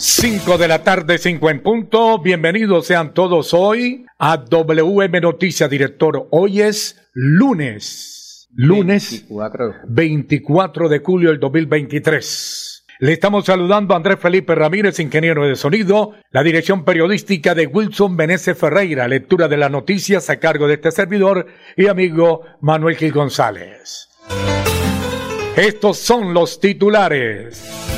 5 de la tarde, 5 en punto. Bienvenidos sean todos hoy a WM Noticias, director. Hoy es lunes. Lunes 24, de julio del 2023. Le estamos saludando a Andrés Felipe Ramírez, ingeniero de sonido, la dirección periodística de Wilson Meneses Ferreira, lectura de las noticias a cargo de este servidor y amigo Manuel Gil González. Estos son los titulares.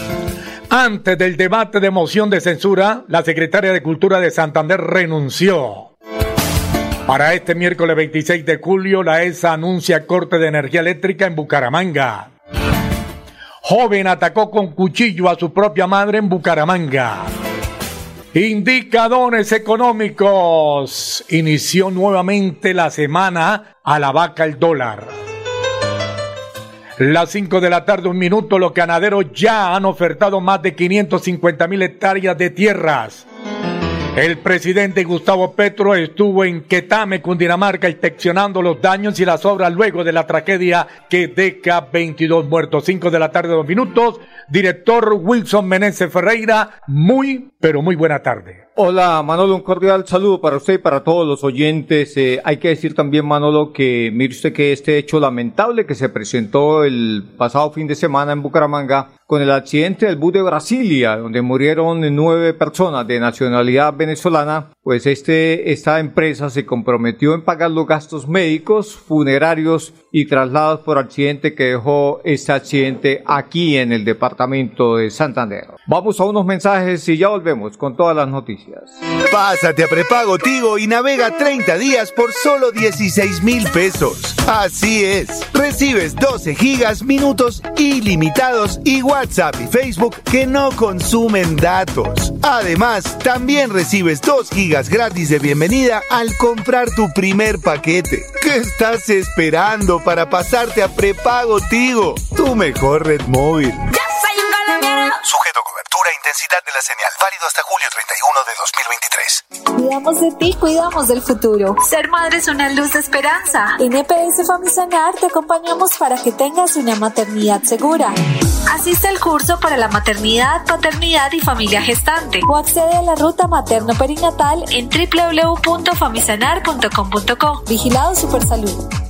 Antes del debate de moción de censura, la secretaria de Cultura de Santander renunció. Para este miércoles 26 de julio, la ESA anuncia corte de energía eléctrica en Bucaramanga. Joven atacó con cuchillo a su propia madre en Bucaramanga. Indicadores económicos. Inició nuevamente la semana a la vaca el dólar. Las 5 de la tarde, un minuto, los ganaderos ya han ofertado más de 550 mil hectáreas de tierras. El presidente Gustavo Petro estuvo en Quetame, Cundinamarca, inspeccionando los daños y las obras luego de la tragedia que deja 22 muertos. 5 de la tarde, dos minutos. Director Wilson Meneses Ferreira, muy, pero muy buena tarde. Hola Manolo, un cordial saludo para usted y para todos los oyentes. Eh, hay que decir también Manolo que mire usted que este hecho lamentable que se presentó el pasado fin de semana en Bucaramanga con el accidente del bus de Brasilia, donde murieron nueve personas de nacionalidad venezolana, pues este, esta empresa se comprometió en pagar los gastos médicos, funerarios y traslados por accidente que dejó este accidente aquí en el departamento de Santander. Vamos a unos mensajes y ya volvemos con todas las noticias. Pásate a prepago Tigo y navega 30 días por solo 16 mil pesos. Así es, recibes 12 gigas, minutos ilimitados y WhatsApp y Facebook que no consumen datos. Además, también recibes 2 gigas gratis de bienvenida al comprar tu primer paquete. ¿Qué estás esperando para pasarte a prepago Tigo? Tu mejor red móvil. Sujeto cobertura e intensidad de la señal. Válido hasta julio 31 de 2023. Cuidamos de ti, cuidamos del futuro. Ser madre es una luz de esperanza. En EPS Famisanar te acompañamos para que tengas una maternidad segura. Asiste al curso para la maternidad, paternidad y familia gestante. O accede a la ruta materno-perinatal en www.famisanar.com.co. Vigilado Supersalud.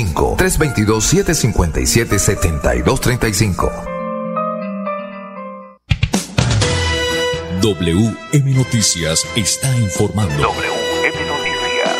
322-757-7235. 322-757-7235. WM Noticias está informando. WM Noticias.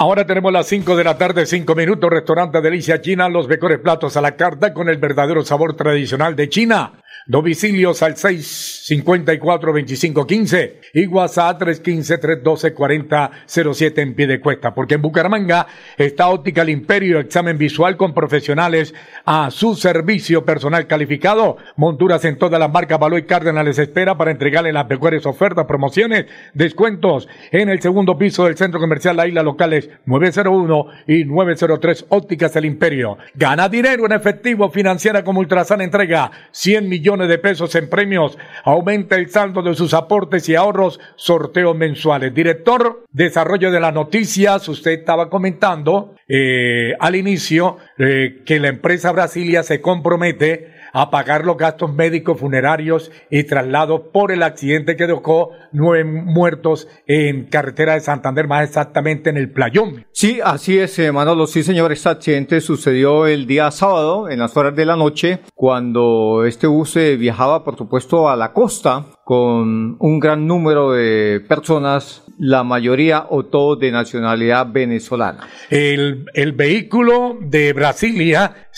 Ahora tenemos las 5 de la tarde, 5 minutos, restaurante Delicia China, los mejores platos a la carta con el verdadero sabor tradicional de China. Domicilios al 654-2515 y WhatsApp 315-312-4007 en pie de cuesta. Porque en Bucaramanga está Óptica el Imperio, examen visual con profesionales a su servicio personal calificado. Monturas en todas las marcas Baloy Cárdenas les espera para entregarle las mejores ofertas, promociones, descuentos en el segundo piso del centro comercial La Isla Locales 901 y 903 Ópticas el Imperio. Gana dinero en efectivo financiera como Ultrasan entrega 100 millones de pesos en premios. Aumenta el saldo de sus aportes y ahorros, sorteos mensuales. Director, desarrollo de las noticias, usted estaba comentando eh, al inicio eh, que la empresa Brasilia se compromete a pagar los gastos médicos, funerarios y traslados por el accidente que dejó nueve muertos en carretera de Santander, más exactamente en el Playón. Sí, así es, eh, Manolo. Sí, señor, este accidente sucedió el día sábado, en las horas de la noche, cuando este bus eh, viajaba, por supuesto, a la costa con un gran número de personas, la mayoría o todos de nacionalidad venezolana. El, el vehículo de Brasilia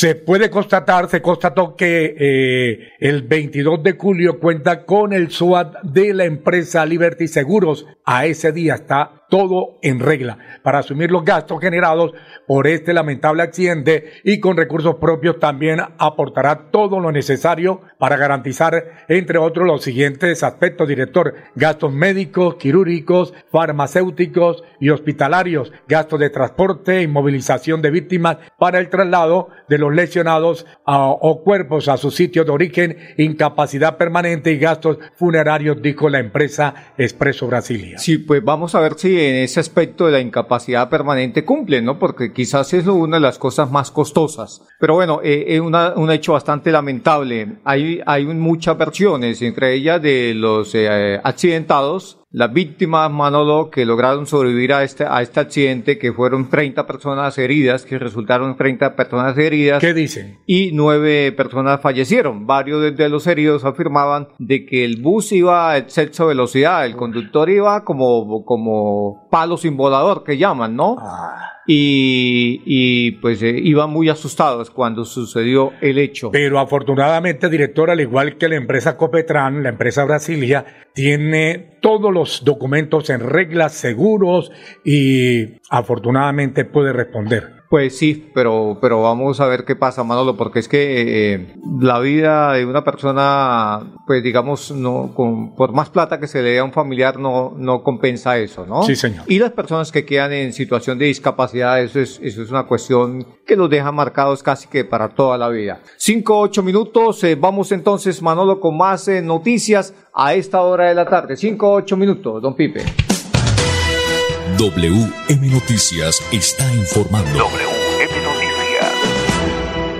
se puede constatar, se constató que eh, el 22 de julio cuenta con el SWAT de la empresa Liberty Seguros. A ese día está todo en regla para asumir los gastos generados por este lamentable accidente y con recursos propios también aportará todo lo necesario para garantizar, entre otros, los siguientes aspectos, director, gastos médicos, quirúrgicos, farmacéuticos y hospitalarios, gastos de transporte y movilización de víctimas para el traslado de los lesionados o cuerpos a su sitio de origen, incapacidad permanente y gastos funerarios, dijo la empresa Expreso Brasilia. Sí, pues vamos a ver si en ese aspecto de la incapacidad permanente cumple, ¿no? Porque quizás es una de las cosas más costosas. Pero bueno, eh, es un hecho bastante lamentable. Hay, hay muchas versiones, entre ellas de los eh, accidentados las víctimas, Manolo, que lograron sobrevivir a este, a este accidente, que fueron 30 personas heridas, que resultaron 30 personas heridas. ¿Qué dicen? Y nueve personas fallecieron. Varios de los heridos afirmaban de que el bus iba a exceso velocidad, el conductor iba como, como palo sin volador, que llaman, ¿no? Ah y, pues eh, iban muy asustados cuando sucedió el hecho. Pero afortunadamente, director, al igual que la empresa Copetran, la empresa Brasilia, tiene todos los documentos en reglas, seguros y afortunadamente puede responder. Pues sí, pero, pero vamos a ver qué pasa, Manolo, porque es que eh, la vida de una persona, pues digamos, no, con, por más plata que se le dé a un familiar, no, no compensa eso, ¿no? Sí, señor. Y las personas que quedan en situación de discapacidad, eso es, eso es una cuestión que los deja marcados casi que para toda la vida. Cinco, ocho minutos, eh, vamos entonces, Manolo, con más eh, noticias a esta hora de la tarde. Cinco, ocho minutos, don Pipe. WM Noticias está informando. WM Noticias.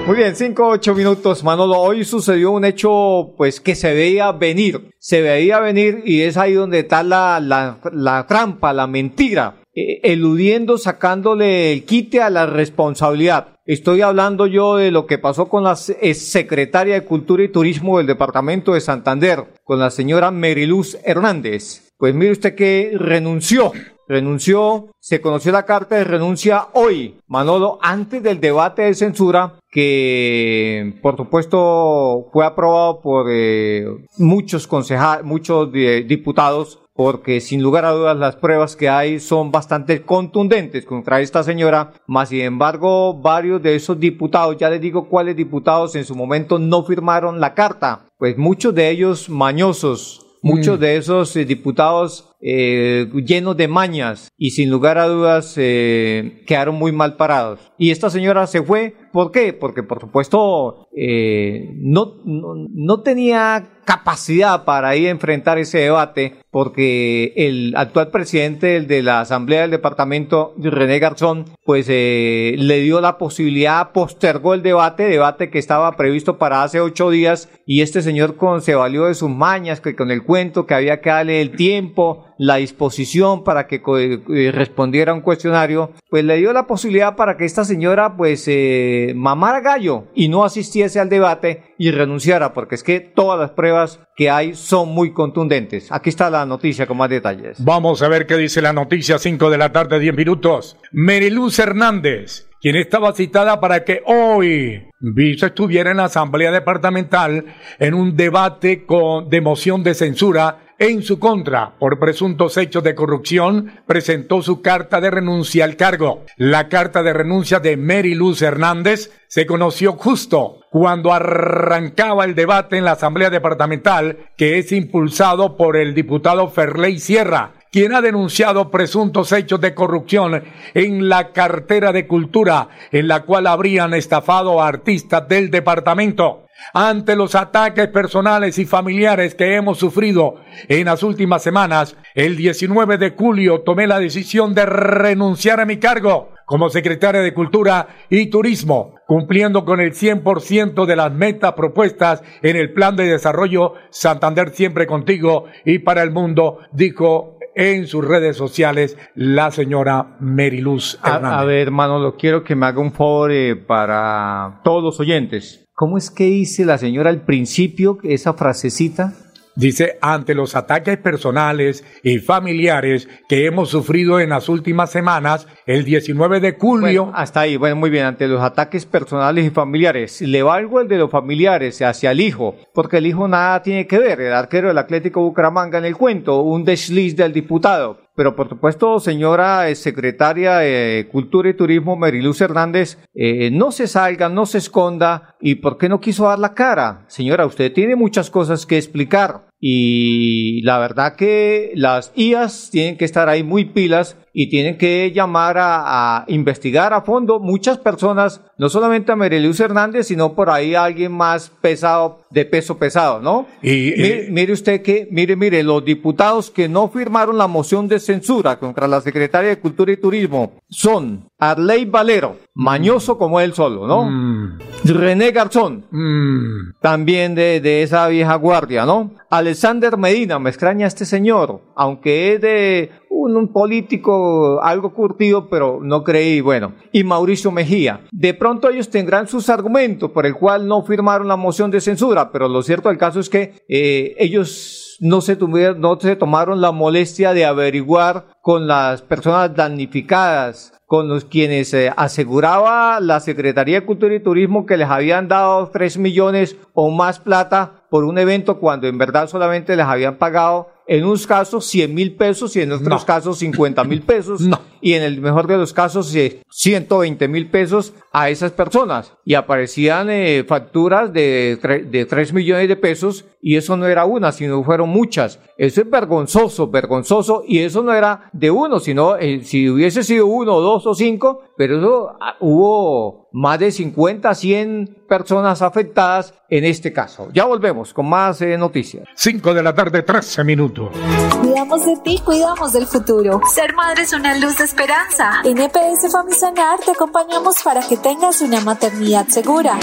Muy bien, 5 8 minutos, Manolo. Hoy sucedió un hecho, pues, que se veía venir. Se veía venir y es ahí donde está la, la, la trampa, la mentira. Eh, eludiendo, sacándole el quite a la responsabilidad. Estoy hablando yo de lo que pasó con la secretaria de Cultura y Turismo del Departamento de Santander, con la señora Meriluz Hernández. Pues mire usted que renunció renunció, se conoció la carta de renuncia hoy, Manolo, antes del debate de censura que por supuesto fue aprobado por eh, muchos concejales, muchos eh, diputados porque sin lugar a dudas las pruebas que hay son bastante contundentes contra esta señora, más sin embargo varios de esos diputados, ya les digo cuáles diputados en su momento no firmaron la carta, pues muchos de ellos mañosos, muchos mm. de esos eh, diputados eh, llenos de mañas y sin lugar a dudas eh, quedaron muy mal parados. Y esta señora se fue, ¿por qué? Porque por supuesto eh, no, no, tenía capacidad para ir a enfrentar ese debate porque el actual presidente de la Asamblea del Departamento, René Garzón, pues eh, le dio la posibilidad, postergó el debate, debate que estaba previsto para hace ocho días y este señor con, se valió de sus mañas, que con el cuento que había que darle el tiempo, la disposición para que eh, respondiera a un cuestionario, pues le dio la posibilidad para que esta señora pues eh, mamara gallo y no asistiese al debate y renunciara, porque es que todas las pruebas que hay son muy contundentes. Aquí está la noticia con más detalles. Vamos a ver qué dice la noticia, 5 de la tarde, 10 minutos. Meriluz Hernández quien estaba citada para que hoy estuviera en la Asamblea Departamental en un debate con, de moción de censura en su contra por presuntos hechos de corrupción, presentó su carta de renuncia al cargo. La carta de renuncia de Mary Luz Hernández se conoció justo cuando arrancaba el debate en la Asamblea Departamental que es impulsado por el diputado Ferley Sierra, quien ha denunciado presuntos hechos de corrupción en la cartera de cultura en la cual habrían estafado artistas del departamento. Ante los ataques personales y familiares que hemos sufrido en las últimas semanas, el 19 de julio tomé la decisión de renunciar a mi cargo como secretaria de Cultura y Turismo, cumpliendo con el 100% de las metas propuestas en el Plan de Desarrollo Santander Siempre Contigo y para el Mundo, dijo en sus redes sociales la señora Meriluz Hernández. A, ver, hermano, lo quiero que me haga un favor eh, para todos los oyentes. ¿Cómo es que dice la señora al principio esa frasecita? Dice, ante los ataques personales y familiares que hemos sufrido en las últimas semanas, el 19 de julio... hasta ahí, bueno, muy bien, ante los ataques personales y familiares. Le valgo el de los familiares hacia el hijo, porque el hijo nada tiene que ver, el arquero del Atlético Bucaramanga en el cuento, un desliz del diputado. Pero por supuesto, señora eh, secretaria de Cultura y Turismo, Meriluz Hernández, eh, no se salga, no se esconda. ¿Y por qué no quiso dar la cara? Señora, usted tiene muchas cosas que explicar. Y la verdad que las IAS tienen que estar ahí muy pilas y tienen que llamar a, investigar a fondo muchas personas, no solamente a Merelius Hernández, sino por ahí a alguien más pesado, de peso pesado, ¿no? Y, mire, usted que, mire, mire, los diputados que no firmaron la moción de censura contra la secretaria de Cultura y Turismo son Arley Valero, mañoso como él solo, ¿no? Mm. René Garzón, mm. también de, de esa vieja guardia, ¿no? Alexander Medina, me extraña este señor, aunque es de un, político algo curtido, pero no creí, bueno, y Mauricio Mejía. De pronto ellos tendrán sus argumentos por el cual no firmaron la moción de censura, pero lo cierto del caso es que eh, ellos no se, tuvieron, no se tomaron la molestia de averiguar con las personas damnificadas, con los quienes eh, aseguraba la Secretaría de Cultura y Turismo que les habían dado 3 millones o más plata por un evento cuando en verdad solamente les habían pagado en unos casos 100 mil pesos y en otros casos 50 mil pesos. Y en el mejor de los casos 120 mil pesos a esas personas. Y aparecían eh, facturas de, de 3 millones de pesos y eso no era una, sino fueron muchas. Eso es vergonzoso, vergonzoso. Y eso no era de uno, sino eh, si hubiese sido uno, dos o cinco, pero eso ah, hubo más de 50, 100 personas afectadas en este caso. Ya volvemos con más eh, noticias. 5 de la tarde, 13 minutos. Cuidamos de ti, cuidamos del futuro. Ser madre es una luz de esperanza. En EPS Famisanar te acompañamos para que tengas una maternidad segura.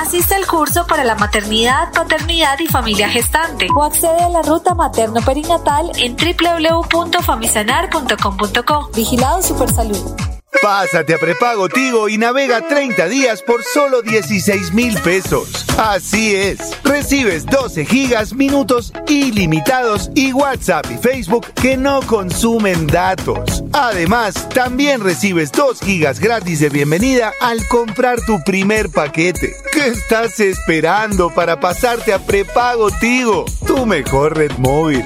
Asiste al curso para la maternidad, paternidad y familia gestante. O accede a la ruta materno-perinatal en www.famisanar.com.co. Vigilado Supersalud. Pásate a prepago Tigo y navega 30 días por solo 16 mil pesos. Así es, recibes 12 gigas, minutos ilimitados y WhatsApp y Facebook que no consumen datos. Además, también recibes 2 gigas gratis de bienvenida al comprar tu primer paquete. ¿Qué estás esperando para pasarte a prepago Tigo? Tu mejor red móvil.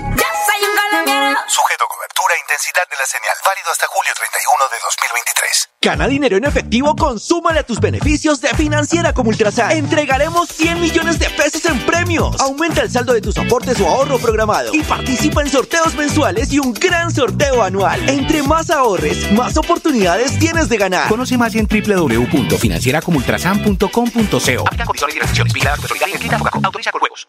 Sujeto cobertura e intensidad de la señal. Válido hasta julio 31 de 2023. Gana dinero en efectivo, consúmale a tus beneficios de Financiera como Ultrasan. Entregaremos 100 millones de pesos en premios. Aumenta el saldo de tus aportes o ahorro programado y participa en sorteos mensuales y un gran sorteo anual. Entre más ahorres, más oportunidades tienes de ganar. Conoce más en www.financieracomultrasan.com.co. Aplica condiciones y restricciones. Vigilada y Autoriza con juegos.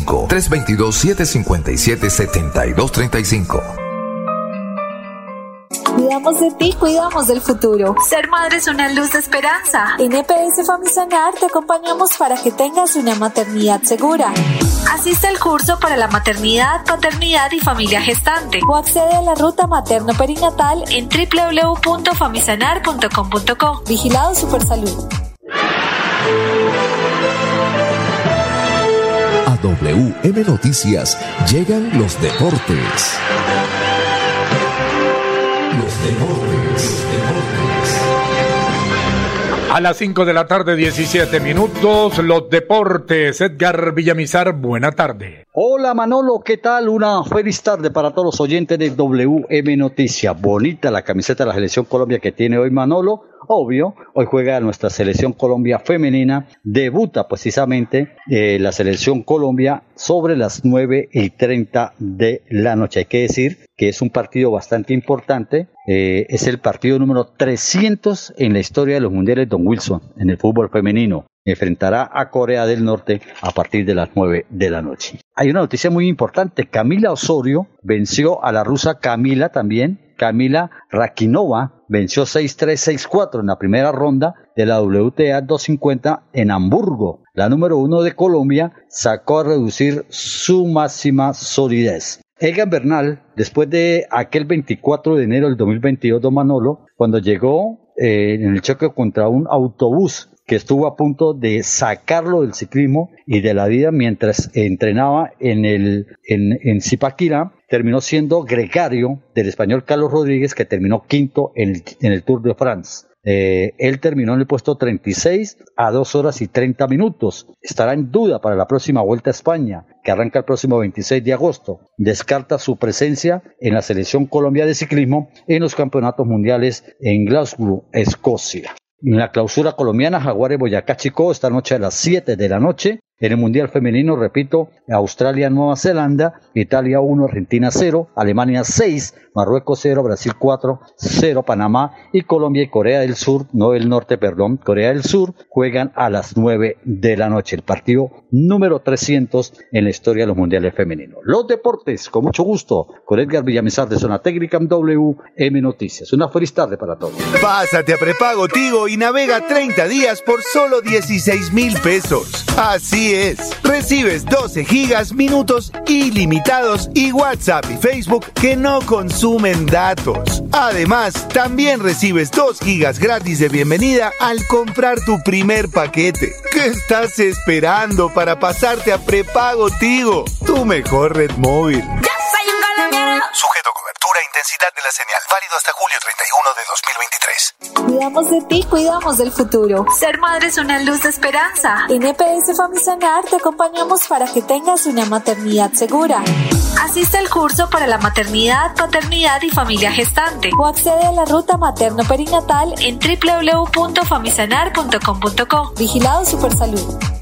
322-757-7235. Cuidamos de ti, cuidamos del futuro. Ser madre es una luz de esperanza. En EPS Famisanar te acompañamos para que tengas una maternidad segura. Asiste al curso para la maternidad, paternidad y familia gestante. O accede a la ruta materno-perinatal en www.famisanar.com.co. Vigilado Supersalud. Noticias llegan los deportes. Los deportes, deportes. A las 5 de la tarde, 17 minutos, los deportes. Edgar Villamizar, buena tarde. Hola Manolo, ¿qué tal? Una feliz tarde para todos los oyentes de WM Noticias. Bonita la camiseta de la Selección Colombia que tiene hoy Manolo obvio, hoy juega nuestra selección Colombia femenina, debuta precisamente eh, la selección Colombia sobre las 9 y 30 de la noche. Hay que decir que es un partido bastante importante, eh, es el partido número 300 en la historia de los mundiales Don Wilson en el fútbol femenino. Enfrentará a Corea del Norte a partir de las 9 de la noche. Hay una noticia muy importante. Camila Osorio venció a la rusa Camila también Camila Rakinova venció 6-3-6-4 en la primera ronda de la WTA 250 en Hamburgo. La número uno de Colombia sacó a reducir su máxima solidez. Egan Bernal, después de aquel 24 de enero del 2022, Don Manolo, cuando llegó eh, en el choque contra un autobús que estuvo a punto de sacarlo del ciclismo y de la vida mientras entrenaba en, el, en, en Zipaquirá, terminó siendo gregario del español Carlos Rodríguez, que terminó quinto en el, en el Tour de France. Eh, él terminó en el puesto 36 a 2 horas y 30 minutos. Estará en duda para la próxima Vuelta a España, que arranca el próximo 26 de agosto. Descarta su presencia en la selección Colombia de ciclismo en los campeonatos mundiales en Glasgow, Escocia. En la clausura colombiana, Jaguares Boyacá Chico, esta noche a las 7 de la noche. En el Mundial Femenino, repito, Australia, Nueva Zelanda, Italia 1, Argentina 0, Alemania 6, Marruecos 0, Brasil 4, 0, Panamá y Colombia y Corea del Sur, no del Norte, perdón, Corea del Sur, juegan a las 9 de la noche. El partido número 300 en la historia de los Mundiales Femeninos. Los deportes, con mucho gusto, con Edgar Villamizar de Zona Técnica WM Noticias. Una feliz tarde para todos. Pásate a prepago Tigo y navega 30 días por solo 16 mil pesos. Así es. Recibes 12 gigas, minutos ilimitados y WhatsApp y Facebook que no consumen datos. Además, también recibes 2 gigas gratis de bienvenida al comprar tu primer paquete. ¿Qué estás esperando para pasarte a prepago Tigo? Tu mejor red móvil. Sujeto cobertura e intensidad de la señal. Válido hasta julio 31 de 2023. Cuidamos de ti, cuidamos del futuro. Ser madre es una luz de esperanza. En EPS Famisanar te acompañamos para que tengas una maternidad segura. Asiste al curso para la maternidad, paternidad y familia gestante. O accede a la ruta materno-perinatal en www.famisanar.com.co. Vigilado Supersalud.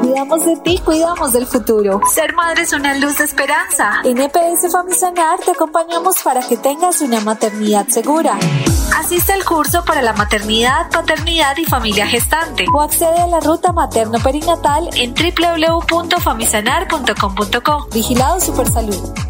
Cuidamos de ti, cuidamos del futuro. Ser madre es una luz de esperanza. En EPS Famisanar te acompañamos para que tengas una maternidad segura. Asiste al curso para la maternidad, paternidad y familia gestante. O accede a la ruta materno-perinatal en www.famisanar.com.co. Vigilado Supersalud.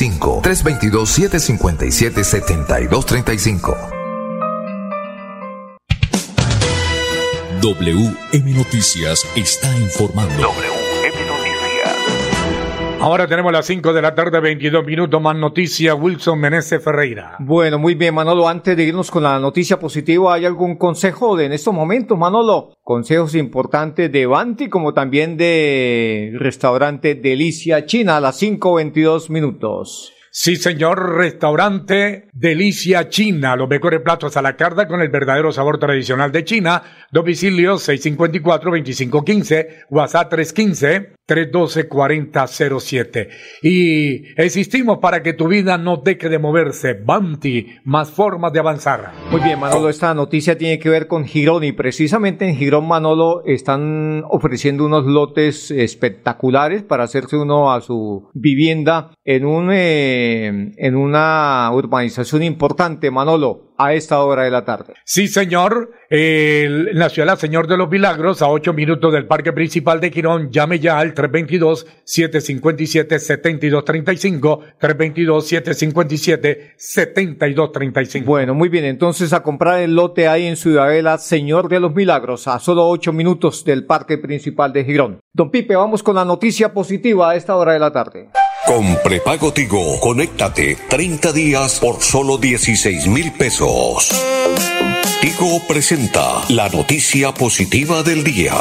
7235 322-757-7235. WM Noticias está informando. Noticias. Ahora tenemos las 5 de la tarde, 22 minutos más noticias. Wilson Menezes Ferreira. Bueno, muy bien, Manolo. Antes de irnos con la noticia positiva, ¿hay algún consejo de en estos momentos, Manolo? Consejos importantes de Banti como también de restaurante Delicia China a las 5.22 minutos. Sí, señor, restaurante Delicia China, los mejores platos a la carta con el verdadero sabor tradicional de China. Domicilio 654-2515, WhatsApp 315-312-4007. Y existimos para que tu vida no deje de moverse. Banti, más formas de avanzar. Muy bien, Manolo, esta noticia tiene que ver con Girón y precisamente en Girón, Manolo, están ofreciendo unos lotes espectaculares para hacerse uno a su vivienda en un... Eh, en una urbanización importante, Manolo, a esta hora de la tarde. Sí, señor. en la ciudad Señor de los Milagros, a ocho minutos del Parque Principal de Quirón, llame ya al 322-757-7235, 322-757-7235. Bueno, muy bien, entonces a comprar el lote ahí en Ciudadela Señor de los Milagros, a solo ocho minutos del Parque Principal de Girón. Don Pipe, vamos con la noticia positiva a esta hora de la tarde. Con prepago Tigo, conéctate 30 días por solo 16 mil pesos. Tigo presenta la noticia positiva del día.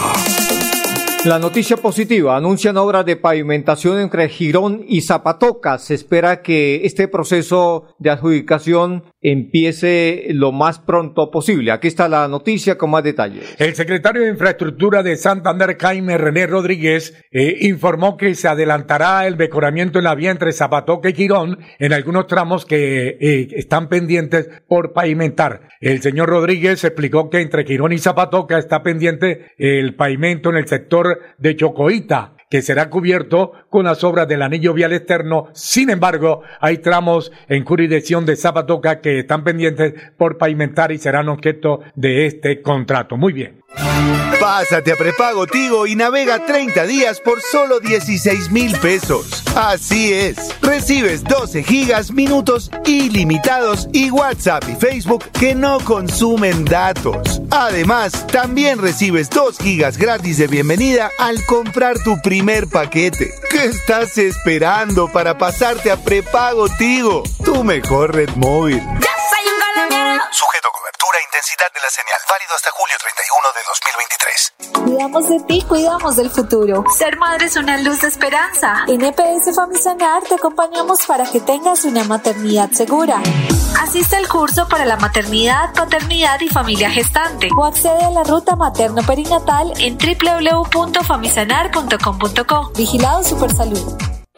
La noticia positiva, anuncian obras de pavimentación entre Girón y Zapatoca. Se espera que este proceso de adjudicación empiece lo más pronto posible. Aquí está la noticia con más detalles. El secretario de Infraestructura de Santander, Jaime René Rodríguez, eh, informó que se adelantará el mejoramiento en la vía entre Zapatoca y Girón en algunos tramos que eh, están pendientes por pavimentar. El señor Rodríguez explicó que entre Girón y Zapatoca está pendiente el pavimento en el sector de Chocoita, que será cubierto con las obras del anillo vial externo. Sin embargo, hay tramos en jurisdicción de Zapatoca que están pendientes por pavimentar y serán objeto de este contrato. Muy bien. Pásate a prepago Tigo y navega 30 días por solo 16 mil pesos. Así es, recibes 12 gigas, minutos ilimitados y WhatsApp y Facebook que no consumen datos. Además, también recibes 2 gigas gratis de bienvenida al comprar tu primer paquete. ¿Qué estás esperando para pasarte a prepago Tigo? Tu mejor red móvil. Sujeto cobertura intensidad intensidad de la señal. Válido hasta julio 31 de 2023. Cuidamos de ti, cuidamos del futuro. Ser madre es una luz de esperanza. En EPS Famisanar te acompañamos para que tengas una maternidad segura. Asiste al curso para la maternidad, paternidad y familia gestante. O accede a la ruta materno-perinatal en www.famisanar.com.co. Vigilado Supersalud.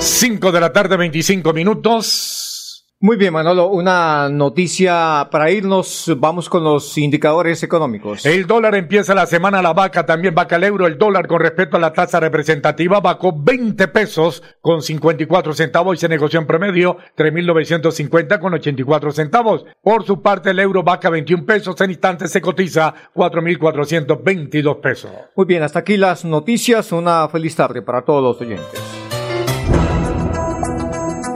5 de la tarde, 25 minutos. Muy bien, Manolo, una noticia para irnos. Vamos con los indicadores económicos. El dólar empieza la semana, la vaca también vaca el euro. El dólar con respecto a la tasa representativa bajó 20 pesos con 54 centavos y se negoció en promedio 3.950 con 84 centavos. Por su parte, el euro vaca 21 pesos. En instantes se cotiza 4.422 pesos. Muy bien, hasta aquí las noticias. Una feliz tarde para todos los oyentes.